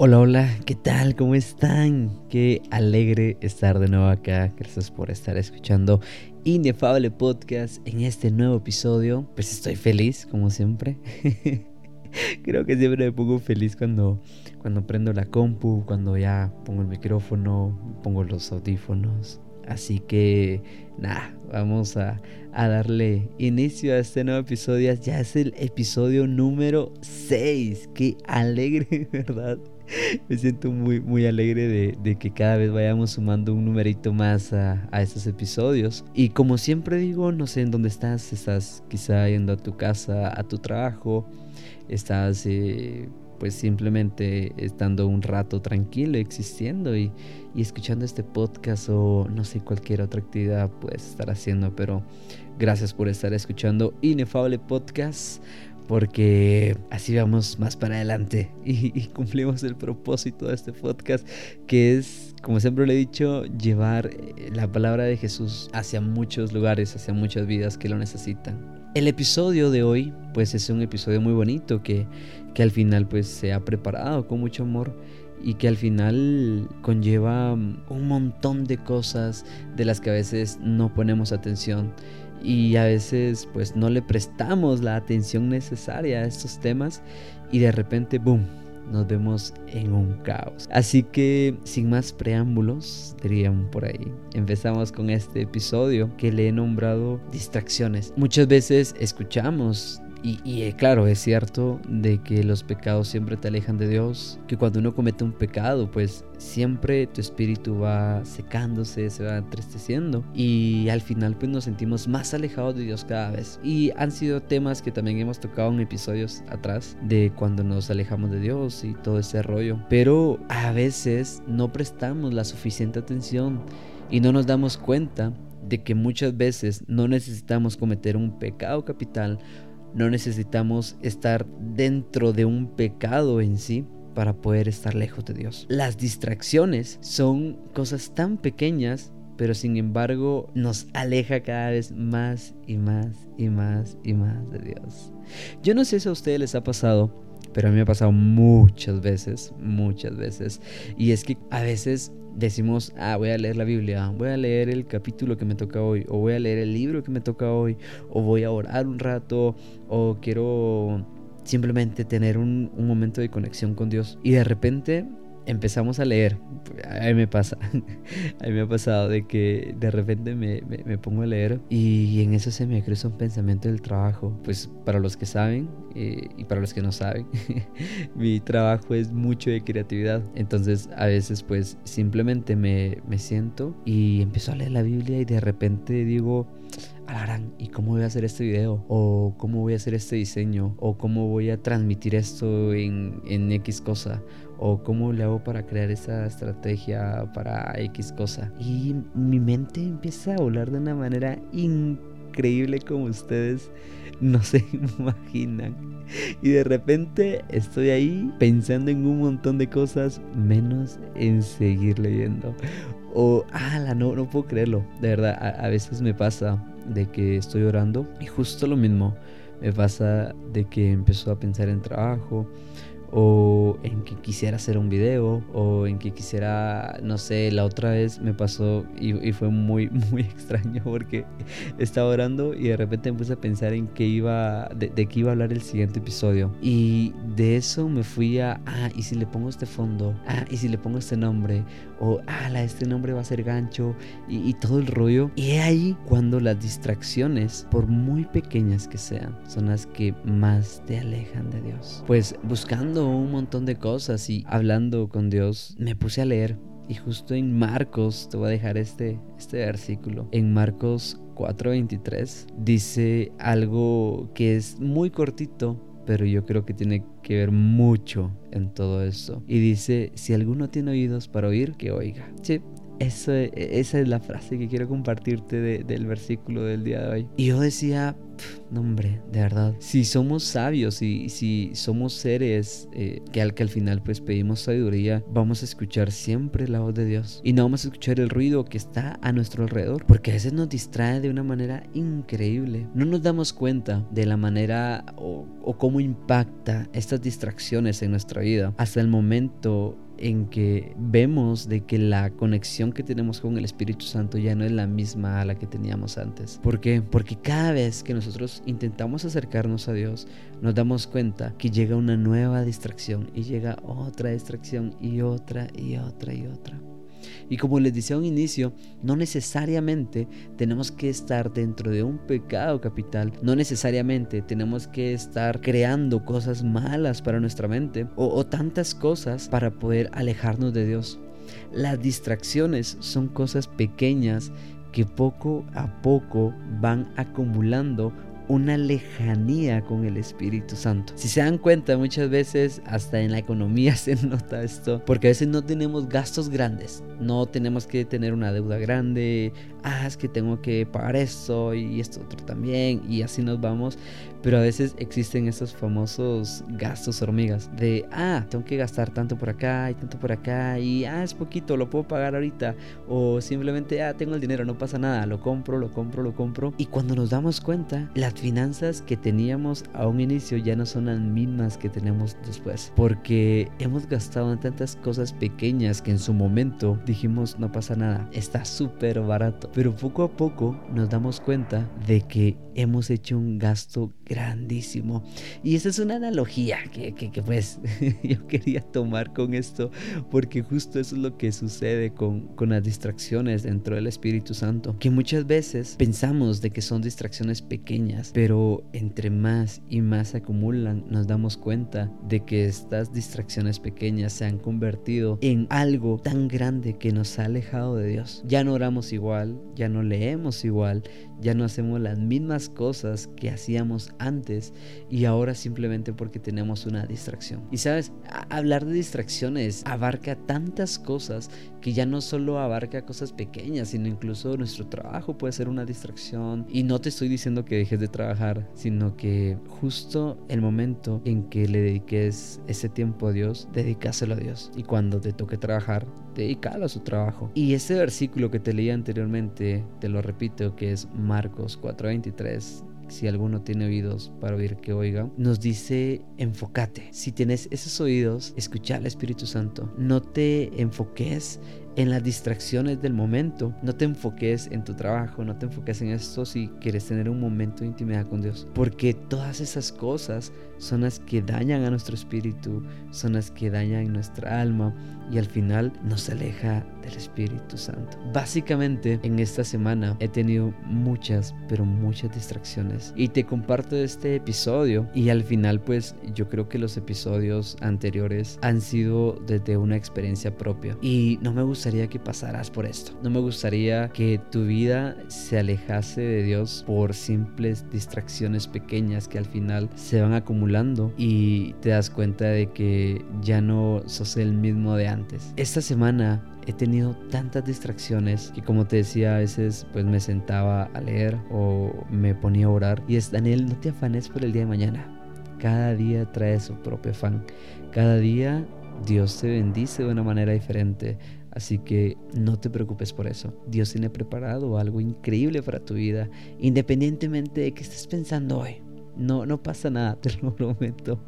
Hola, hola, ¿qué tal? ¿Cómo están? Qué alegre estar de nuevo acá. Gracias por estar escuchando Inefable Podcast en este nuevo episodio. Pues estoy feliz, como siempre. Creo que siempre me pongo feliz cuando, cuando prendo la compu, cuando ya pongo el micrófono, pongo los audífonos. Así que nada, vamos a, a, darle inicio a este nuevo episodio. Ya es el episodio número 6. Qué alegre, ¿verdad? me siento muy, muy alegre de, que cada vez vayamos sumando un numerito más a, estos episodios. Y como siempre digo, no sé en dónde estás, estás quizá yendo a tu casa, a tu trabajo, estás eh, pues simplemente estando un rato tranquilo, existiendo y, y escuchando este podcast o no sé, cualquier otra actividad puedes estar haciendo, pero gracias por estar escuchando Inefable Podcast porque así vamos más para adelante y, cumplimos el propósito de este podcast, que es, como siempre le he dicho, llevar eh, la palabra de Jesús hacia muchos lugares, hacia muchas vidas que lo necesitan. El episodio de hoy, pues es un episodio muy bonito que, que al final pues se ha preparado con mucho amor y que al final conlleva un montón de cosas de las que a veces no ponemos atención y a veces pues no le prestamos la atención necesaria a estos temas y de repente, boom, nos vemos en un caos. Así que sin más preámbulos, dirían por ahí, empezamos con este episodio que le he nombrado distracciones. Muchas veces escuchamos y, eh, claro, es cierto de que los pecados siempre te alejan de Dios, que cuando uno comete un pecado, pues siempre tu espíritu va secándose, se va entristeciendo y al final pues nos sentimos más alejados de Dios cada vez. Y han sido temas que también hemos tocado en episodios atrás de cuando nos alejamos de Dios y todo ese rollo. Pero a veces no prestamos la suficiente atención y no nos damos cuenta de que muchas veces no necesitamos cometer un pecado capital no necesitamos estar dentro de un pecado en sí para poder estar lejos de Dios. Las distracciones son cosas tan pequeñas, pero sin embargo nos aleja cada vez más y más y más y más de Dios. Yo no sé si a ustedes les ha pasado, pero a mí me ha pasado muchas veces, muchas veces. Y es que a veces decimos, ah, voy a leer la Biblia, voy a leer el capítulo que me toca hoy, o voy a leer el libro que me toca hoy, o voy a orar un rato, o quiero simplemente tener un, un momento de conexión con Dios. Y de repente empezamos a leer. A mí me pasa. A mí me ha pasado de que de repente me, me, pongo a leer y en eso se me cruza un pensamiento del trabajo. Pues para los que saben eh, y para los que no saben, mi trabajo es mucho de creatividad. Entonces a veces pues simplemente me, me siento y empiezo a leer la Biblia y de repente digo, ¿y cómo voy a hacer este video? ¿O cómo voy a hacer este diseño? ¿O cómo voy a transmitir esto en, en X cosa? o cómo le hago para crear esa estrategia para X cosa. Y mi mente empieza a volar de una manera increíble como ustedes no se imaginan. Y de repente estoy ahí pensando en un montón de cosas menos en seguir leyendo. O, ala, no, no puedo creerlo. De verdad, a veces me pasa de que estoy orando y justo lo mismo. Me pasa de que empiezo a pensar en trabajo o en que quisiera hacer un video o en que quisiera, no sé, la otra vez me pasó y, fue muy, muy extraño porque estaba orando y de repente me puse a pensar en que iba, de, qué iba a hablar el siguiente episodio y de eso me fui a, ah, y si le pongo este fondo, ah, y si le pongo este nombre, o, ah, este nombre va a ser gancho y, y todo el rollo. Y ahí cuando las distracciones, por muy pequeñas que sean, son las que más te alejan de Dios. Pues buscando un montón de cosas y hablando con Dios, me puse a leer. Y justo en Marcos, te voy a dejar este, este versículo. En Marcos 4:23 dice algo que es muy cortito, pero yo creo que tiene que ver mucho en todo esto. Y dice, si alguno tiene oídos para oír, que oiga. Sí, Eso, esa es la frase que quiero compartirte del versículo del día de hoy. Y yo decía, no hombre, de verdad, si somos sabios y si somos seres eh, que al que al final pues pedimos sabiduría, vamos a escuchar siempre la voz de Dios y no vamos a escuchar el ruido que está a nuestro alrededor, porque a veces nos distrae de una manera increíble. No nos damos cuenta de la manera o, o cómo impacta estas distracciones en nuestra vida hasta el momento en que vemos de que la conexión que tenemos con el Espíritu Santo ya no es la misma a la que teníamos antes. ¿Por qué? Porque cada vez que nosotros intentamos acercarnos a Dios, nos damos cuenta que llega una nueva distracción y llega otra distracción y otra y otra y otra. Y como les decía a un inicio, no necesariamente tenemos que estar dentro de un pecado capital, no necesariamente tenemos que estar creando cosas malas para nuestra mente o, tantas cosas para poder alejarnos de Dios. Las distracciones son cosas pequeñas que poco a poco van acumulando una lejanía con el Espíritu Santo. Si se dan cuenta, muchas veces hasta en la economía se nota esto, porque a veces no tenemos gastos grandes, no tenemos que tener una deuda grande, ah, es que tengo que pagar esto y esto otro también, y así nos vamos, pero a veces existen esos famosos gastos hormigas de, ah, tengo que gastar tanto por acá y tanto por acá y, ah, es poquito, lo puedo pagar ahorita. O simplemente, ah, tengo el dinero, no pasa nada, lo compro, lo compro, lo compro. Y cuando nos damos cuenta, las finanzas que teníamos a un inicio ya no son las mismas que tenemos después. Porque hemos gastado en tantas cosas pequeñas que en su momento dijimos, no pasa nada, está súper barato. Pero poco a poco nos damos cuenta de que hemos hecho un gasto grandísimo. Y esa es una analogía que, que, pues yo quería tomar con esto, porque justo eso es lo que sucede con, con las distracciones dentro del Espíritu Santo, que muchas veces pensamos de que son distracciones pequeñas, pero entre más y más se acumulan, nos damos cuenta de que estas distracciones pequeñas se han convertido en algo tan grande que nos ha alejado de Dios. Ya no oramos igual, ya no leemos igual, ya no hacemos las mismas cosas que hacíamos antes y ahora simplemente porque tenemos una distracción. Y sabes, hablar de distracciones abarca tantas cosas que ya no solo abarca cosas pequeñas, sino incluso nuestro trabajo puede ser una distracción. Y no te estoy diciendo que dejes de trabajar, sino que justo el momento en que le dediques ese tiempo a Dios, dedícaselo a Dios. Y cuando te toque trabajar, dedícalo a su trabajo. Y ese versículo que te leí anteriormente, te lo repito, que es Marcos 4:23, si alguno tiene oídos para oír que oiga, nos dice enfócate. Si tienes esos oídos, escucha al Espíritu Santo. No te enfoques en las distracciones del momento. No te enfoques en tu trabajo, no te enfoques en esto si quieres tener un momento de intimidad con Dios. Porque todas esas cosas son las que dañan a nuestro espíritu, son las que dañan nuestra alma y al final nos aleja del Espíritu Santo. Básicamente en esta semana he tenido muchas, pero muchas distracciones y te comparto este episodio y al final pues yo creo que los episodios anteriores han sido desde una experiencia propia y no me gustaría que pasaras por esto. No me gustaría que tu vida se alejase de Dios por simples distracciones pequeñas que al final se van acumulando y te das cuenta de que ya no sos el mismo de antes. Esta semana he tenido tantas distracciones que como te decía a veces pues me sentaba a leer o me ponía a orar y es Daniel no te afanes por el día de mañana cada día trae su propio afán cada día Dios te bendice de una manera diferente Así que no te preocupes por eso. Dios tiene preparado algo increíble para tu vida, independientemente de que estés pensando hoy. No, no pasa nada, te lo prometo.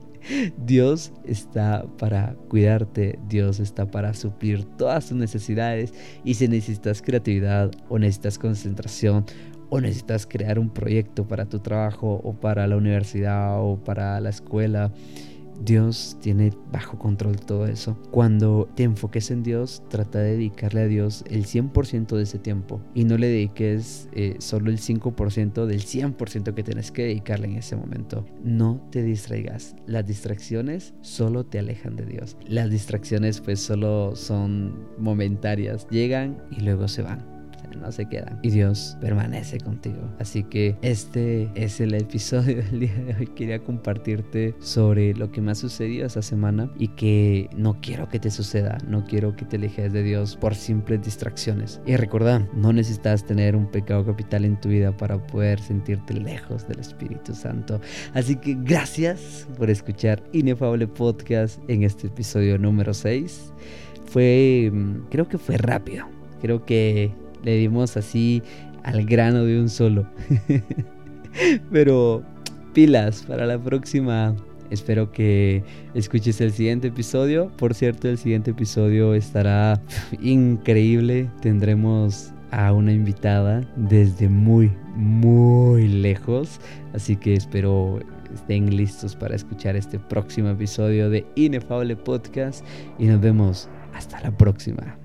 Dios está para cuidarte, Dios está para suplir todas tus necesidades y si necesitas creatividad o necesitas concentración o necesitas crear un proyecto para tu trabajo o para la universidad o para la escuela, Dios tiene bajo control todo eso. Cuando te enfoques en Dios, trata de dedicarle a Dios el 100% de ese tiempo y no le dediques eh, solo el 5% del 100% que tienes que dedicarle en ese momento. No te distraigas. Las distracciones solo te alejan de Dios. Las distracciones pues solo son momentarias. Llegan y luego se van no se quedan. Y Dios permanece contigo. Así que este es el episodio del día de hoy. Quería compartirte sobre lo que me ha sucedido esta semana y que no quiero que te suceda. No quiero que te alejes de Dios por simples distracciones. Y recuerda, no necesitas tener un pecado capital en tu vida para poder sentirte lejos del Espíritu Santo. Así que gracias por escuchar Inefable Podcast en este episodio número 6. Fue, mm, creo que fue rápido. Creo que le dimos así al grano de un solo. Pero pilas para la próxima. Espero que escuches el siguiente episodio. Por cierto, el siguiente episodio estará increíble. Tendremos a una invitada desde muy, muy lejos. Así que espero estén listos para escuchar este próximo episodio de Inefable Podcast. Y nos vemos hasta la próxima.